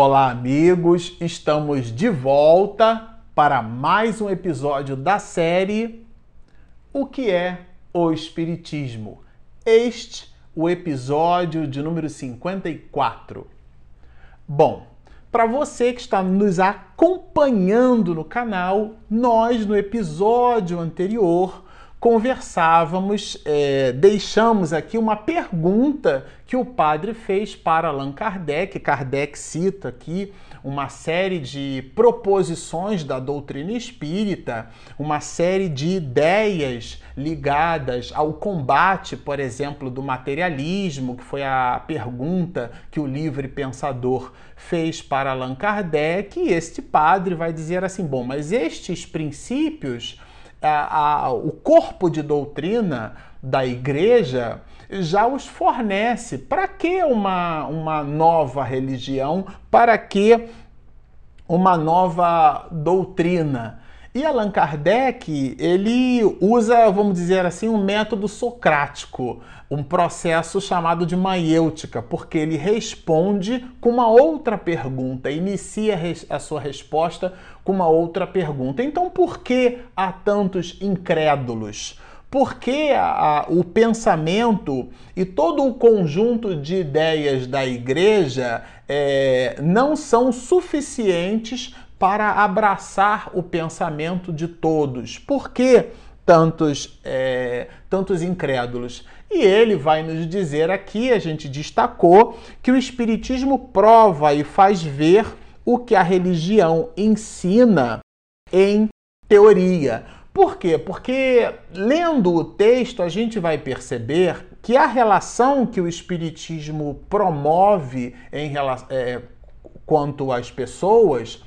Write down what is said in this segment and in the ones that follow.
Olá, amigos! Estamos de volta para mais um episódio da série O que é o Espiritismo? Este o episódio de número 54. Bom, para você que está nos acompanhando no canal, nós no episódio anterior conversávamos, é, deixamos aqui uma pergunta que o padre fez para Allan Kardec. Kardec cita aqui uma série de proposições da doutrina espírita, uma série de ideias ligadas ao combate, por exemplo, do materialismo, que foi a pergunta que o livre pensador fez para Allan Kardec. E este padre vai dizer assim: bom, mas estes princípios a, a, o corpo de doutrina da igreja já os fornece. Para que uma, uma nova religião? Para que uma nova doutrina? E Allan Kardec, ele usa, vamos dizer assim, um método socrático, um processo chamado de maiêutica, porque ele responde com uma outra pergunta, inicia a sua resposta com uma outra pergunta. Então, por que há tantos incrédulos? Porque a, a, o pensamento e todo o conjunto de ideias da igreja é, não são suficientes para abraçar o pensamento de todos. Por que tantos, é, tantos incrédulos? E ele vai nos dizer aqui, a gente destacou, que o Espiritismo prova e faz ver o que a religião ensina em teoria. Por quê? Porque lendo o texto a gente vai perceber que a relação que o Espiritismo promove em, é, quanto às pessoas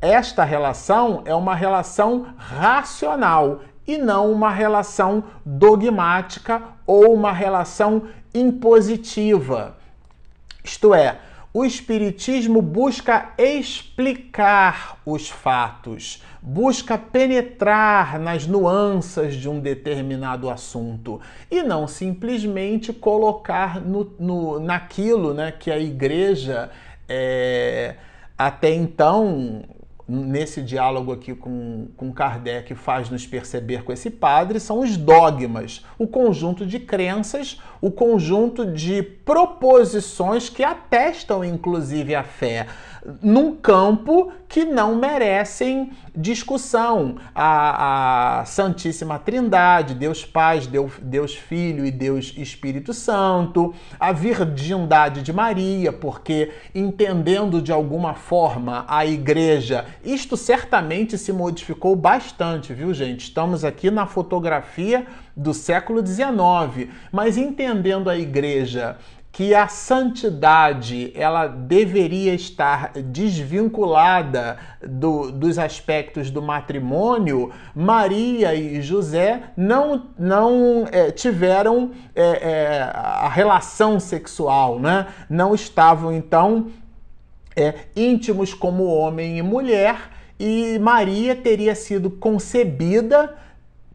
esta relação é uma relação racional e não uma relação dogmática ou uma relação impositiva. Isto é, o Espiritismo busca explicar os fatos, busca penetrar nas nuances de um determinado assunto e não simplesmente colocar no, no naquilo né, que a igreja é, até então nesse diálogo aqui com, com Kardec faz nos perceber com esse padre são os dogmas, o conjunto de crenças, o conjunto de proposições que atestam inclusive a fé num campo que não merecem discussão. A, a Santíssima Trindade, Deus Pai, Deus, Deus Filho e Deus Espírito Santo, a virgindade de Maria, porque entendendo de alguma forma a igreja, isto certamente se modificou bastante, viu, gente? Estamos aqui na fotografia do século XIX, mas entendendo a igreja que a santidade ela deveria estar desvinculada do, dos aspectos do matrimônio, Maria e José não, não é, tiveram é, é, a relação sexual, né? não estavam então é, íntimos como homem e mulher, e Maria teria sido concebida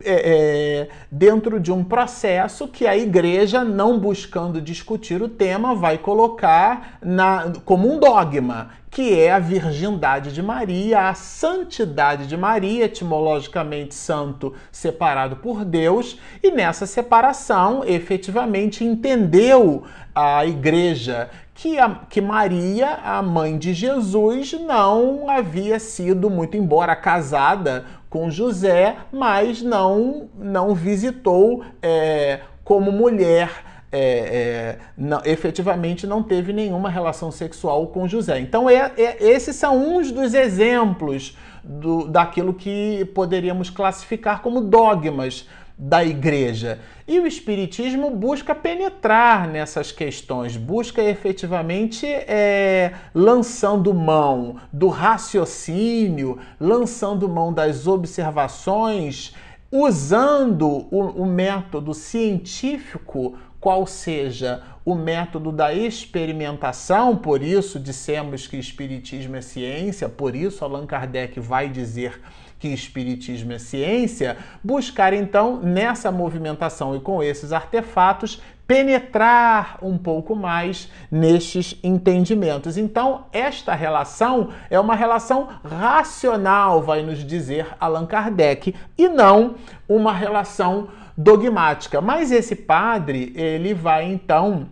é, é, dentro de um processo que a igreja, não buscando discutir o tema, vai colocar na, como um dogma, que é a virgindade de Maria, a santidade de Maria, etimologicamente santo separado por Deus, e nessa separação efetivamente entendeu a igreja que, a, que Maria, a mãe de Jesus, não havia sido, muito embora casada com José, mas não, não visitou é, como mulher. É, é, não, efetivamente não teve nenhuma relação sexual com José. Então, é, é, esses são uns dos exemplos do, daquilo que poderíamos classificar como dogmas da igreja. E o Espiritismo busca penetrar nessas questões, busca efetivamente é, lançando mão do raciocínio, lançando mão das observações, usando o, o método científico qual seja o método da experimentação, por isso dissemos que Espiritismo é ciência, por isso Allan Kardec vai dizer que Espiritismo é ciência, buscar então nessa movimentação e com esses artefatos penetrar um pouco mais nestes entendimentos. Então, esta relação é uma relação racional, vai nos dizer Allan Kardec, e não uma relação dogmática. Mas esse padre, ele vai então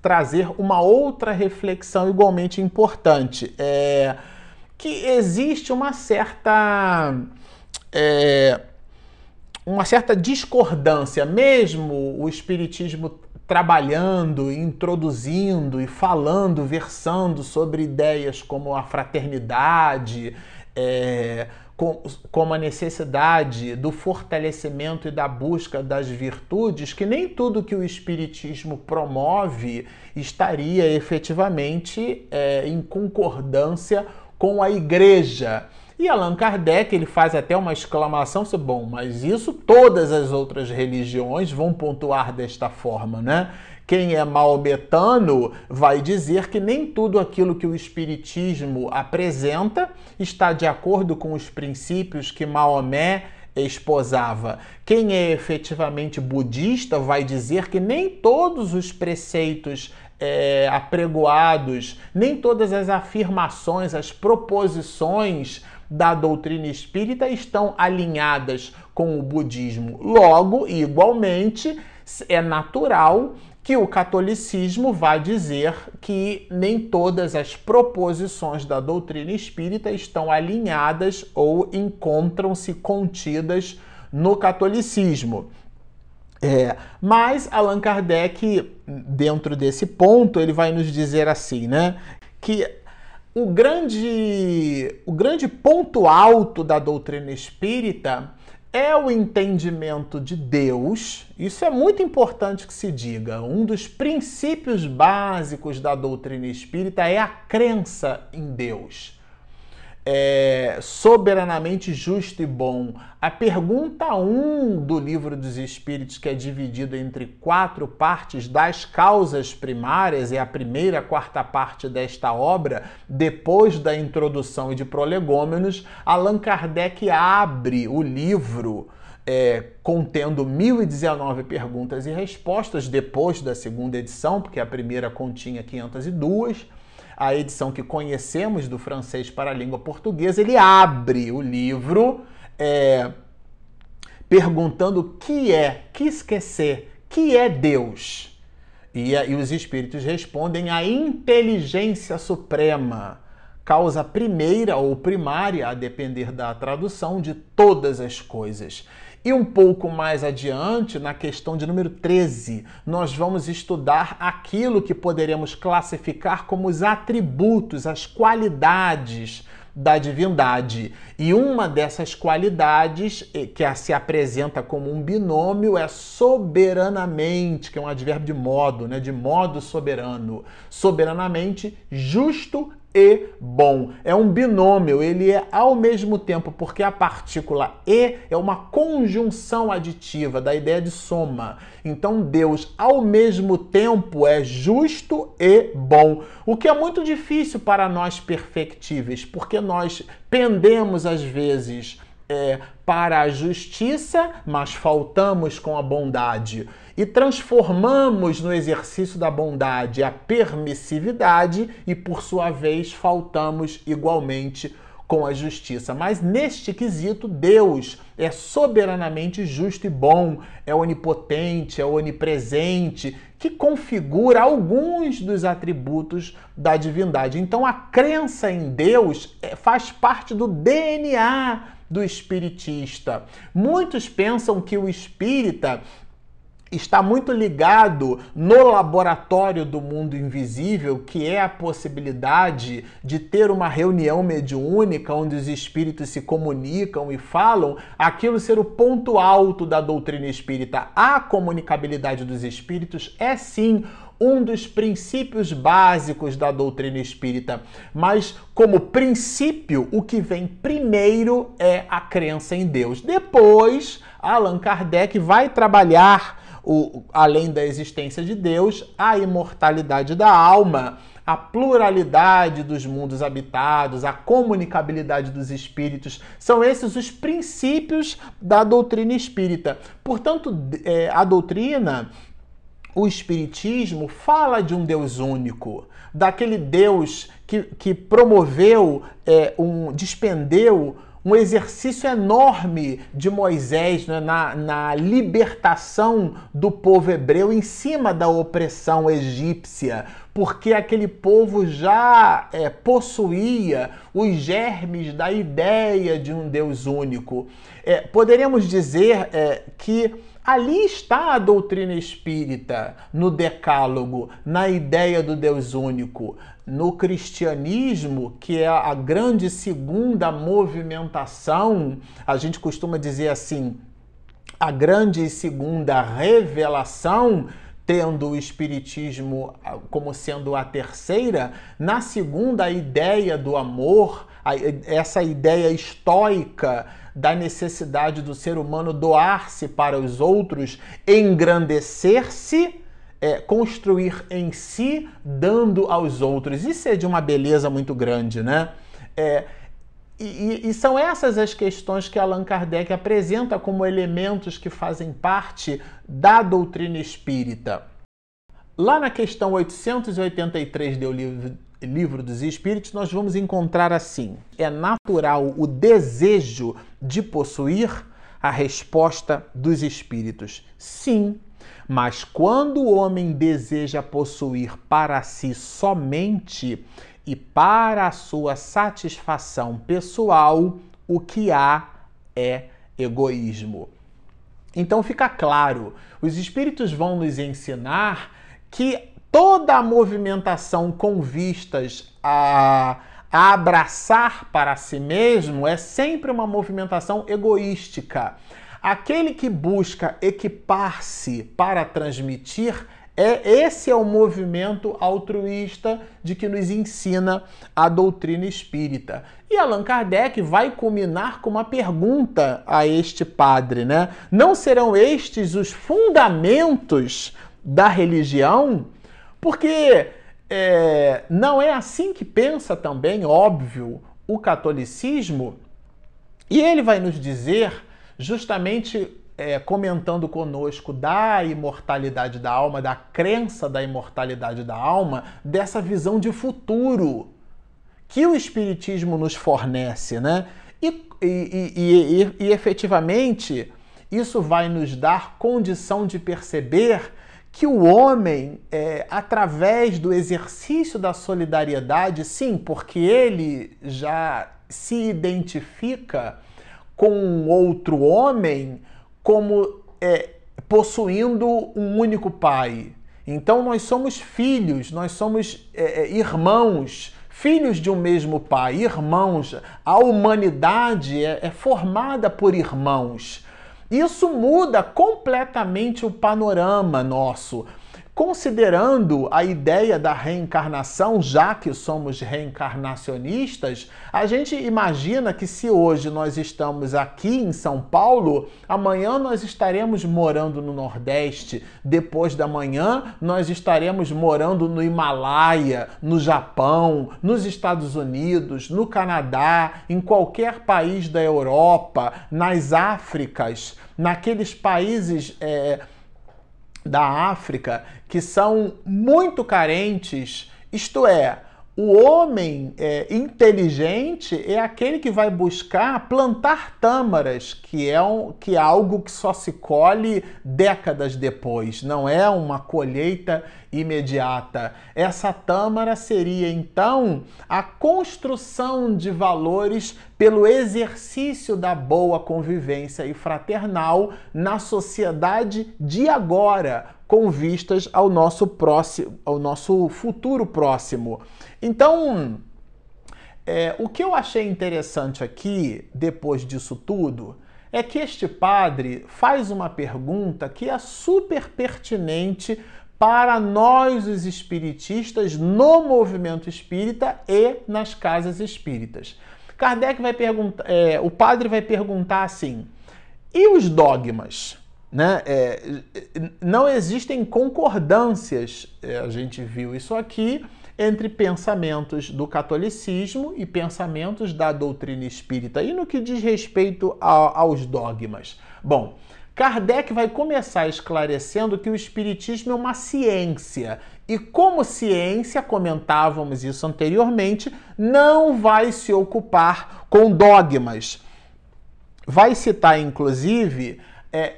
trazer uma outra reflexão igualmente importante. É que existe uma certa. É, uma certa discordância, mesmo o Espiritismo trabalhando, introduzindo e falando, versando sobre ideias como a fraternidade, é, como a necessidade do fortalecimento e da busca das virtudes, que nem tudo que o Espiritismo promove estaria efetivamente é, em concordância com a igreja. E Allan Kardec ele faz até uma exclamação, bom, mas isso todas as outras religiões vão pontuar desta forma, né? Quem é maometano vai dizer que nem tudo aquilo que o Espiritismo apresenta está de acordo com os princípios que Maomé esposava. Quem é efetivamente budista vai dizer que nem todos os preceitos é, apregoados, nem todas as afirmações, as proposições da doutrina espírita estão alinhadas com o budismo. Logo, igualmente, é natural que o catolicismo vá dizer que nem todas as proposições da doutrina espírita estão alinhadas ou encontram-se contidas no catolicismo. É, mas Allan Kardec, dentro desse ponto, ele vai nos dizer assim, né? Que o grande, o grande ponto alto da doutrina espírita é o entendimento de Deus. Isso é muito importante que se diga. Um dos princípios básicos da doutrina espírita é a crença em Deus é, soberanamente justo e bom. A pergunta 1 um do livro dos Espíritos, que é dividido entre quatro partes das causas primárias, é a primeira quarta parte desta obra, depois da introdução e de prolegômenos, Allan Kardec abre o livro. É, contendo 1019 perguntas e respostas depois da segunda edição, porque a primeira continha 502 a edição que conhecemos do francês para a língua portuguesa, ele abre o livro é, perguntando o que é, que esquecer, que é Deus. E, e os espíritos respondem a inteligência suprema, causa primeira ou primária, a depender da tradução, de todas as coisas. E um pouco mais adiante, na questão de número 13, nós vamos estudar aquilo que poderemos classificar como os atributos, as qualidades da divindade. E uma dessas qualidades eh, que se apresenta como um binômio é soberanamente, que é um advérbio de modo, né, de modo soberano, soberanamente justo e bom. É um binômio, ele é ao mesmo tempo, porque a partícula e é uma conjunção aditiva da ideia de soma. Então Deus ao mesmo tempo é justo e bom, o que é muito difícil para nós perfectíveis, porque nós pendemos às vezes é, para a justiça, mas faltamos com a bondade. E transformamos no exercício da bondade a permissividade e, por sua vez, faltamos igualmente com a justiça. Mas neste quesito, Deus é soberanamente justo e bom, é onipotente, é onipresente, que configura alguns dos atributos da divindade. Então, a crença em Deus é, faz parte do DNA do espiritista. Muitos pensam que o espírita está muito ligado no laboratório do mundo invisível, que é a possibilidade de ter uma reunião mediúnica onde os espíritos se comunicam e falam, aquilo ser o ponto alto da doutrina espírita. A comunicabilidade dos espíritos é sim um dos princípios básicos da doutrina espírita, mas como princípio, o que vem primeiro é a crença em Deus. Depois, Allan Kardec vai trabalhar o, além da existência de Deus, a imortalidade da alma, a pluralidade dos mundos habitados, a comunicabilidade dos espíritos, são esses os princípios da doutrina espírita. Portanto, é, a doutrina o Espiritismo fala de um Deus único, daquele Deus que, que promoveu, é, um, despendeu um exercício enorme de Moisés né, na, na libertação do povo hebreu em cima da opressão egípcia, porque aquele povo já é, possuía os germes da ideia de um Deus único. É, poderíamos dizer é, que Ali está a doutrina espírita, no Decálogo, na ideia do Deus único. No cristianismo, que é a grande segunda movimentação, a gente costuma dizer assim, a grande segunda revelação, tendo o Espiritismo ah, como sendo a terceira, na segunda, a ideia do amor, essa ideia estoica da necessidade do ser humano doar-se para os outros, engrandecer-se, é, construir em si, dando aos outros. Isso é de uma beleza muito grande, né? É, e, e, são essas as questões que Allan Kardec apresenta como elementos que fazem parte da doutrina espírita. Lá na questão 883 do livro, Livro dos Espíritos, nós vamos encontrar assim: é natural o desejo de possuir? A resposta dos espíritos: sim. Mas quando o homem deseja possuir para si somente e para a sua satisfação pessoal, o que há é egoísmo. Então fica claro, os espíritos vão nos ensinar que toda a movimentação com vistas a, a abraçar para si mesmo é sempre uma movimentação egoística. Aquele que busca equipar-se para transmitir é esse é o movimento altruísta de que nos ensina a doutrina espírita. E Allan Kardec vai culminar com uma pergunta a este padre, né? Não serão estes os fundamentos da religião? Porque é, não é assim que pensa também, óbvio, o catolicismo. E ele vai nos dizer, justamente é, comentando conosco da imortalidade da alma, da crença da imortalidade da alma, dessa visão de futuro que o Espiritismo nos fornece, né? E, e, e, e, efetivamente isso vai nos dar condição de perceber que o homem, é, através do exercício da solidariedade, sim, porque ele já se identifica com outro homem como é, possuindo um único pai. Então nós somos filhos, nós somos é, é irmãos, filhos de um mesmo pai, irmãos. A humanidade é, é formada por irmãos. Isso muda completamente o panorama nosso. Considerando a ideia da reencarnação, já que somos reencarnacionistas, a gente imagina que se hoje nós estamos aqui em São Paulo, amanhã nós estaremos morando no Nordeste, depois da manhã nós estaremos morando no Himalaia, no Japão, nos Estados Unidos, no Canadá, em qualquer país da Europa, nas Áfricas, naqueles países. É, da África que são muito carentes, isto é, o homem é, inteligente é aquele que vai buscar plantar tâmaras, que é, um, que é algo que só se colhe décadas depois, não é uma colheita imediata. Essa tâmara seria então a construção de valores pelo exercício da boa convivência e fraternal na sociedade de agora, com vistas ao nosso próximo, ao nosso futuro próximo. Então, é, o que eu achei interessante aqui, depois disso tudo, é que este padre faz uma pergunta que é super pertinente para nós, os espiritistas, no movimento espírita e nas casas espíritas. Kardec vai perguntar, é, o padre vai perguntar assim: e os dogmas? né, é, não existem concordâncias, é, a gente viu isso aqui, entre pensamentos do catolicismo e pensamentos da doutrina espírita, e no que diz respeito a, aos dogmas. Bom, Kardec vai começar esclarecendo que o Espiritismo é uma ciência. E como ciência, comentávamos isso anteriormente, não vai se ocupar com dogmas. Vai citar, inclusive, é,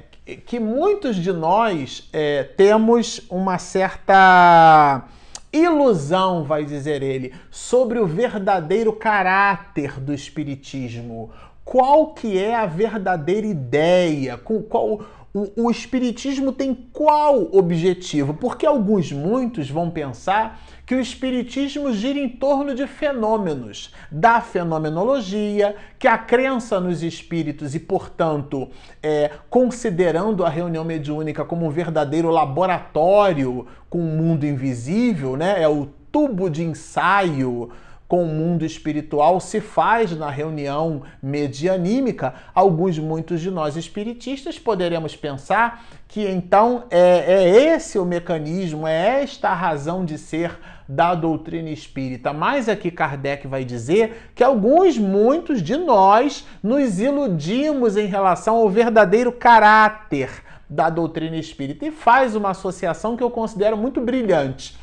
que muitos de nós é, temos uma certa ilusão, vai dizer ele, sobre o verdadeiro caráter do espiritismo. Qual que é a verdadeira ideia? Com qual o, o espiritismo tem qual objetivo? Porque alguns muitos vão pensar que o Espiritismo gira em torno de fenômenos, da fenomenologia, que a crença nos espíritos e, portanto, é, considerando a reunião mediúnica como um verdadeiro laboratório com o mundo invisível, né? é o tubo de ensaio com o mundo espiritual se faz na reunião medianímica, alguns, muitos de nós espiritistas poderemos pensar que então é, é esse o mecanismo, é esta a razão de ser da doutrina espírita. Mas aqui Kardec vai dizer que alguns, muitos de nós, nos iludimos em relação ao verdadeiro caráter da doutrina espírita e faz uma associação que eu considero muito brilhante.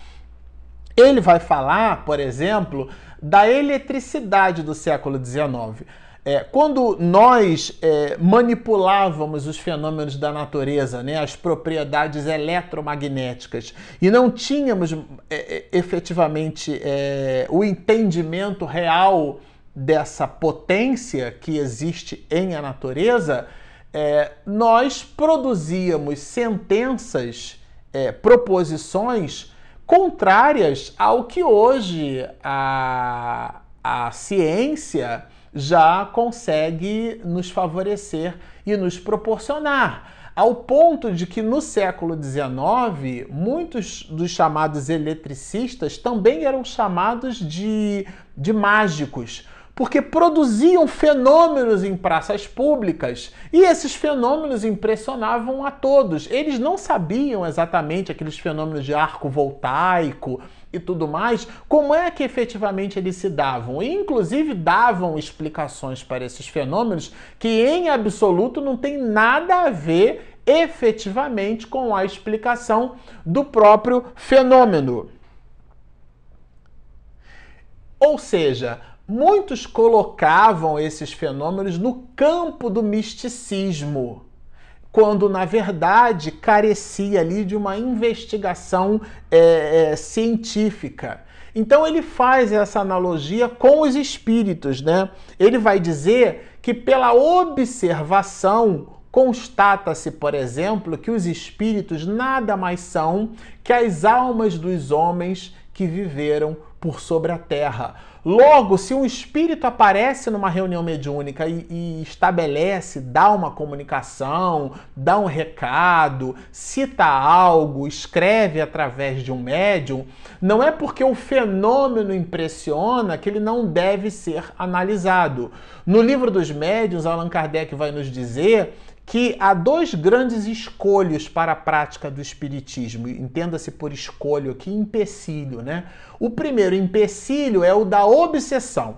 Ele vai falar, por exemplo, da eletricidade do século XIX. É, quando nós é, manipulávamos os fenômenos da natureza, né, as propriedades eletromagnéticas, e não tínhamos é, é efetivamente é, o entendimento real dessa potência que existe em a natureza, é, nós produzíamos sentenças, proposições contrárias ao que hoje a, a ciência já consegue nos favorecer e nos proporcionar. Ao ponto de que no século XIX, muitos dos chamados eletricistas também eram chamados de, de mágicos porque produziam fenômenos em praças públicas e esses fenômenos impressionavam a todos. Eles não sabiam exatamente aqueles fenômenos de arco voltaico e tudo mais, como é que efetivamente eles se davam. E, inclusive, davam explicações para esses fenômenos que, em absoluto, não tem nada a ver efetivamente com a explicação do próprio fenômeno. Ou seja, muitos colocavam esses fenômenos no campo do misticismo, quando na verdade carecia ali de uma investigação é, é, científica. Então ele faz essa analogia com os espíritos, né? Ele vai dizer que pela observação constata-se, por exemplo, que os espíritos nada mais são que as almas dos homens que viveram por sobre a terra. Logo, se um espírito aparece numa reunião mediúnica e, e, estabelece, dá uma comunicação, dá um recado, cita algo, escreve através de um médium, não é porque o fenômeno impressiona que ele não deve ser analisado. No livro dos médiuns, Allan Kardec vai nos dizer que há dois grandes escolhos para a prática do espiritismo. Entenda-se por escolho aqui empecilho, né? O primeiro empecilho é o da obsessão.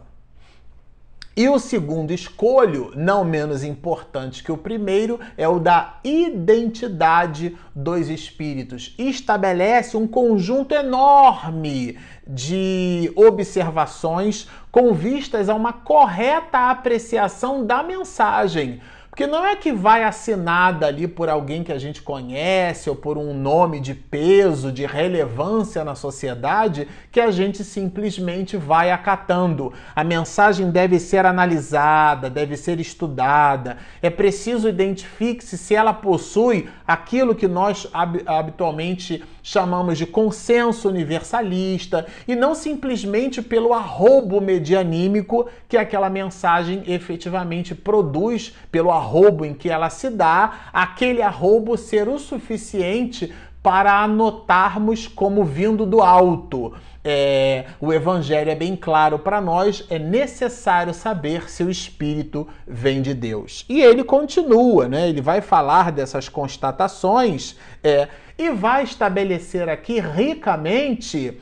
E o segundo escolho, não menos importante que o primeiro, é o da identidade dos espíritos. Estabelece um conjunto enorme de observações com vistas a uma correta apreciação da mensagem porque não é que vai assinada ali por alguém que a gente conhece ou por um nome de peso, de relevância na sociedade, que a gente simplesmente vai acatando. A mensagem deve ser analisada, deve ser estudada. É preciso identifique-se se ela possui aquilo que nós habitualmente chamamos de consenso universalista e não simplesmente pelo arrobo medianímico que aquela mensagem efetivamente produz, pelo arrobo em que ela se dá, aquele arrobo ser o suficiente para anotarmos como vindo do alto. É, o Evangelho é bem claro para nós, é necessário saber se o Espírito vem de Deus. E ele continua, né? ele vai falar dessas constatações é, e vai estabelecer aqui ricamente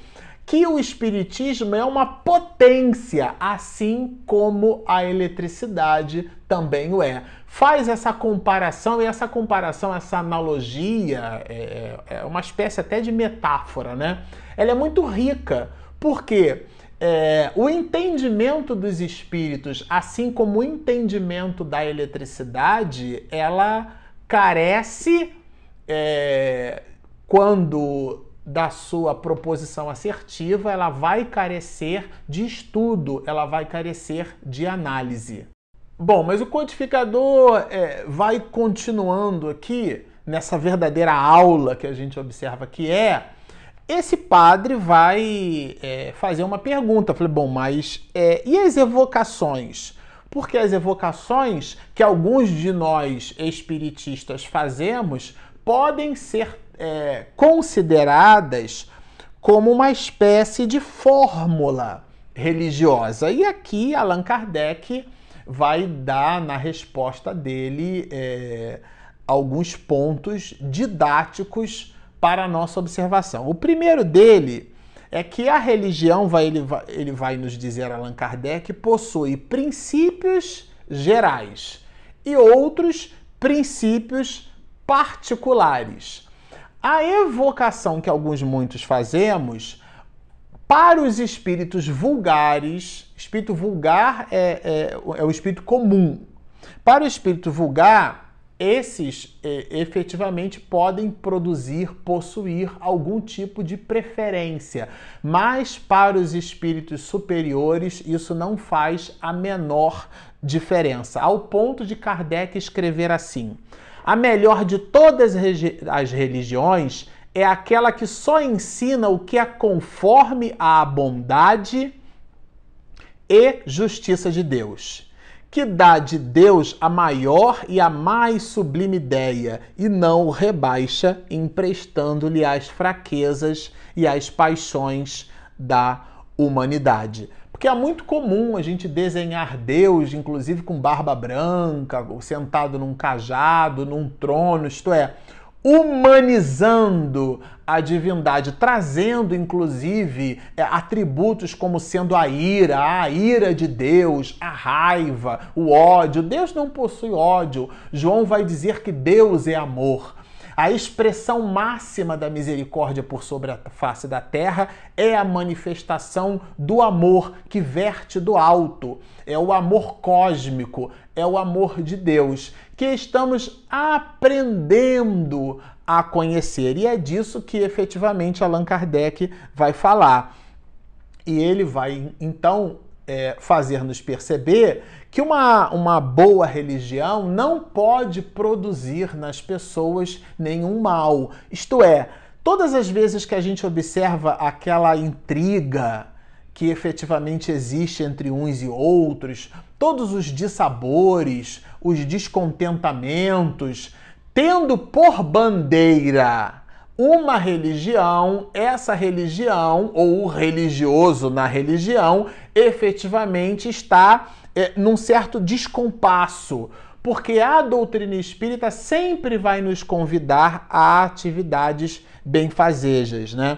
que o Espiritismo é uma potência, assim como a eletricidade também o é. Faz essa comparação, e essa comparação, essa analogia, é, é uma espécie até de metáfora, né? Ela é muito rica, porque é, o entendimento dos espíritos, assim como o entendimento da eletricidade, ela carece é, quando da sua proposição assertiva, ela vai carecer de estudo, ela vai carecer de análise. Bom, mas o codificador é, vai continuando aqui nessa verdadeira aula que a gente observa que é. Esse padre vai é, fazer uma pergunta. Falei, bom, mas é, e as evocações? Porque as evocações que alguns de nós espiritistas fazemos podem ser é, consideradas como uma espécie de fórmula religiosa. E aqui Allan Kardec vai dar na resposta dele é, alguns pontos didáticos para a nossa observação. O primeiro dele é que a religião, vai, ele, vai, ele vai nos dizer, Allan Kardec, possui princípios gerais e outros princípios particulares. A evocação que alguns muitos fazemos para os espíritos vulgares, espírito vulgar é, é, é o espírito comum. Para o espírito vulgar, esses é, efetivamente podem produzir, possuir algum tipo de preferência, mas para os espíritos superiores isso não faz a menor diferença, ao ponto de Kardec escrever assim: a melhor de todas as religiões é aquela que só ensina o que é conforme à bondade e justiça de Deus, que dá de Deus a maior e a mais sublime ideia e não o rebaixa, emprestando-lhe as fraquezas e as paixões da humanidade. Porque é muito comum a gente desenhar Deus, inclusive com barba branca, sentado num cajado, num trono, isto é, humanizando a divindade, trazendo inclusive é, atributos como sendo a ira, a ira de Deus, a raiva, o ódio. Deus não possui ódio. João vai dizer que Deus é amor. A expressão máxima da misericórdia por sobre a face da terra é a manifestação do amor que verte do alto. É o amor cósmico, é o amor de Deus, que estamos aprendendo a conhecer. E é disso que efetivamente Allan Kardec vai falar. E ele vai então é, fazer-nos perceber que uma, uma boa religião não pode produzir nas pessoas nenhum mal. Isto é, todas as vezes que a gente observa aquela intriga que efetivamente existe entre uns e outros, todos os dissabores, os descontentamentos, tendo por bandeira uma religião, essa religião, ou o religioso na religião, efetivamente está é, num certo descompasso, porque a doutrina espírita sempre vai nos convidar a atividades benfazejas, né?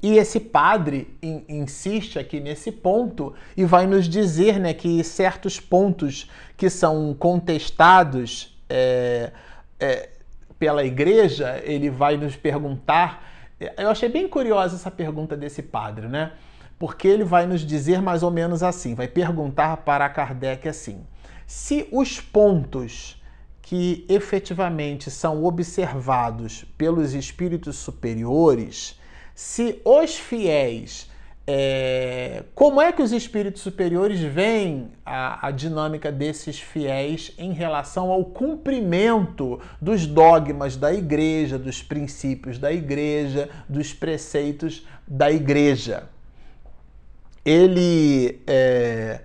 E esse padre in, insiste aqui nesse ponto e vai nos dizer né, que certos pontos que são contestados é, é, pela igreja, ele vai nos perguntar. Eu achei bem curiosa essa pergunta desse padre, né? Porque ele vai nos dizer mais ou menos assim: vai perguntar para Kardec assim: se os pontos que efetivamente são observados pelos espíritos superiores, se os fiéis é, como é que os espíritos superiores veem a, a, dinâmica desses fiéis em relação ao cumprimento dos dogmas da igreja, dos princípios da igreja, dos preceitos da igreja? Ele é,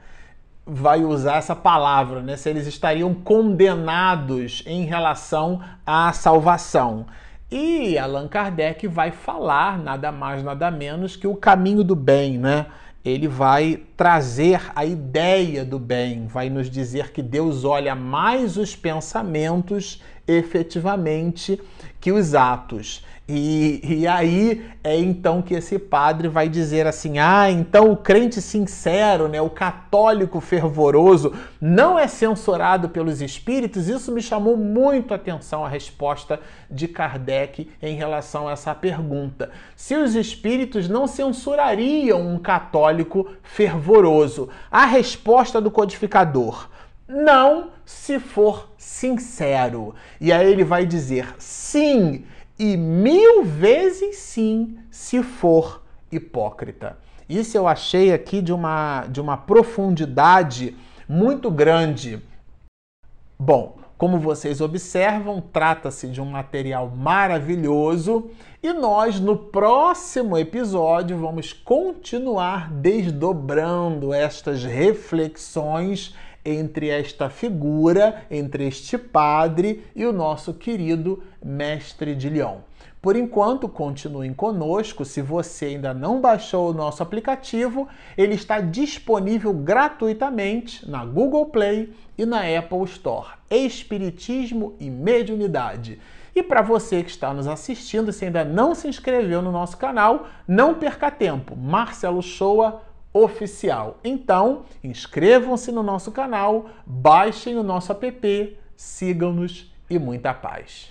vai usar essa palavra, né? Se eles estariam condenados em relação à salvação. E Allan Kardec vai falar nada mais, nada menos que o caminho do bem, né? Ele vai trazer a ideia do bem, vai nos dizer que Deus olha mais os pensamentos efetivamente que os atos. E, e aí é então que esse padre vai dizer assim: ah, então o crente sincero, né, o católico fervoroso, não é censurado pelos espíritos. Isso me chamou muito a atenção a resposta de Kardec em relação a essa pergunta. Se os espíritos não censurariam um católico fervoroso, a resposta do codificador. Não se for sincero. E aí ele vai dizer sim e mil vezes sim se for hipócrita. Isso eu achei aqui de uma, de uma profundidade muito grande. Bom, como vocês observam, trata-se de um material maravilhoso e nós no próximo episódio vamos continuar desdobrando estas reflexões entre esta figura, entre este padre e o nosso querido mestre de Lyon. Por enquanto, continuem conosco. Se você ainda não baixou o nosso aplicativo, ele está disponível gratuitamente na Google Play e na Apple Store. Espiritismo e Mediunidade. E para você que está nos assistindo, se ainda não se inscreveu no nosso canal, não perca tempo. Marcelo Shoa oficial. Então, inscrevam-se no nosso canal, baixem o nosso app, sigam-nos e muita paz.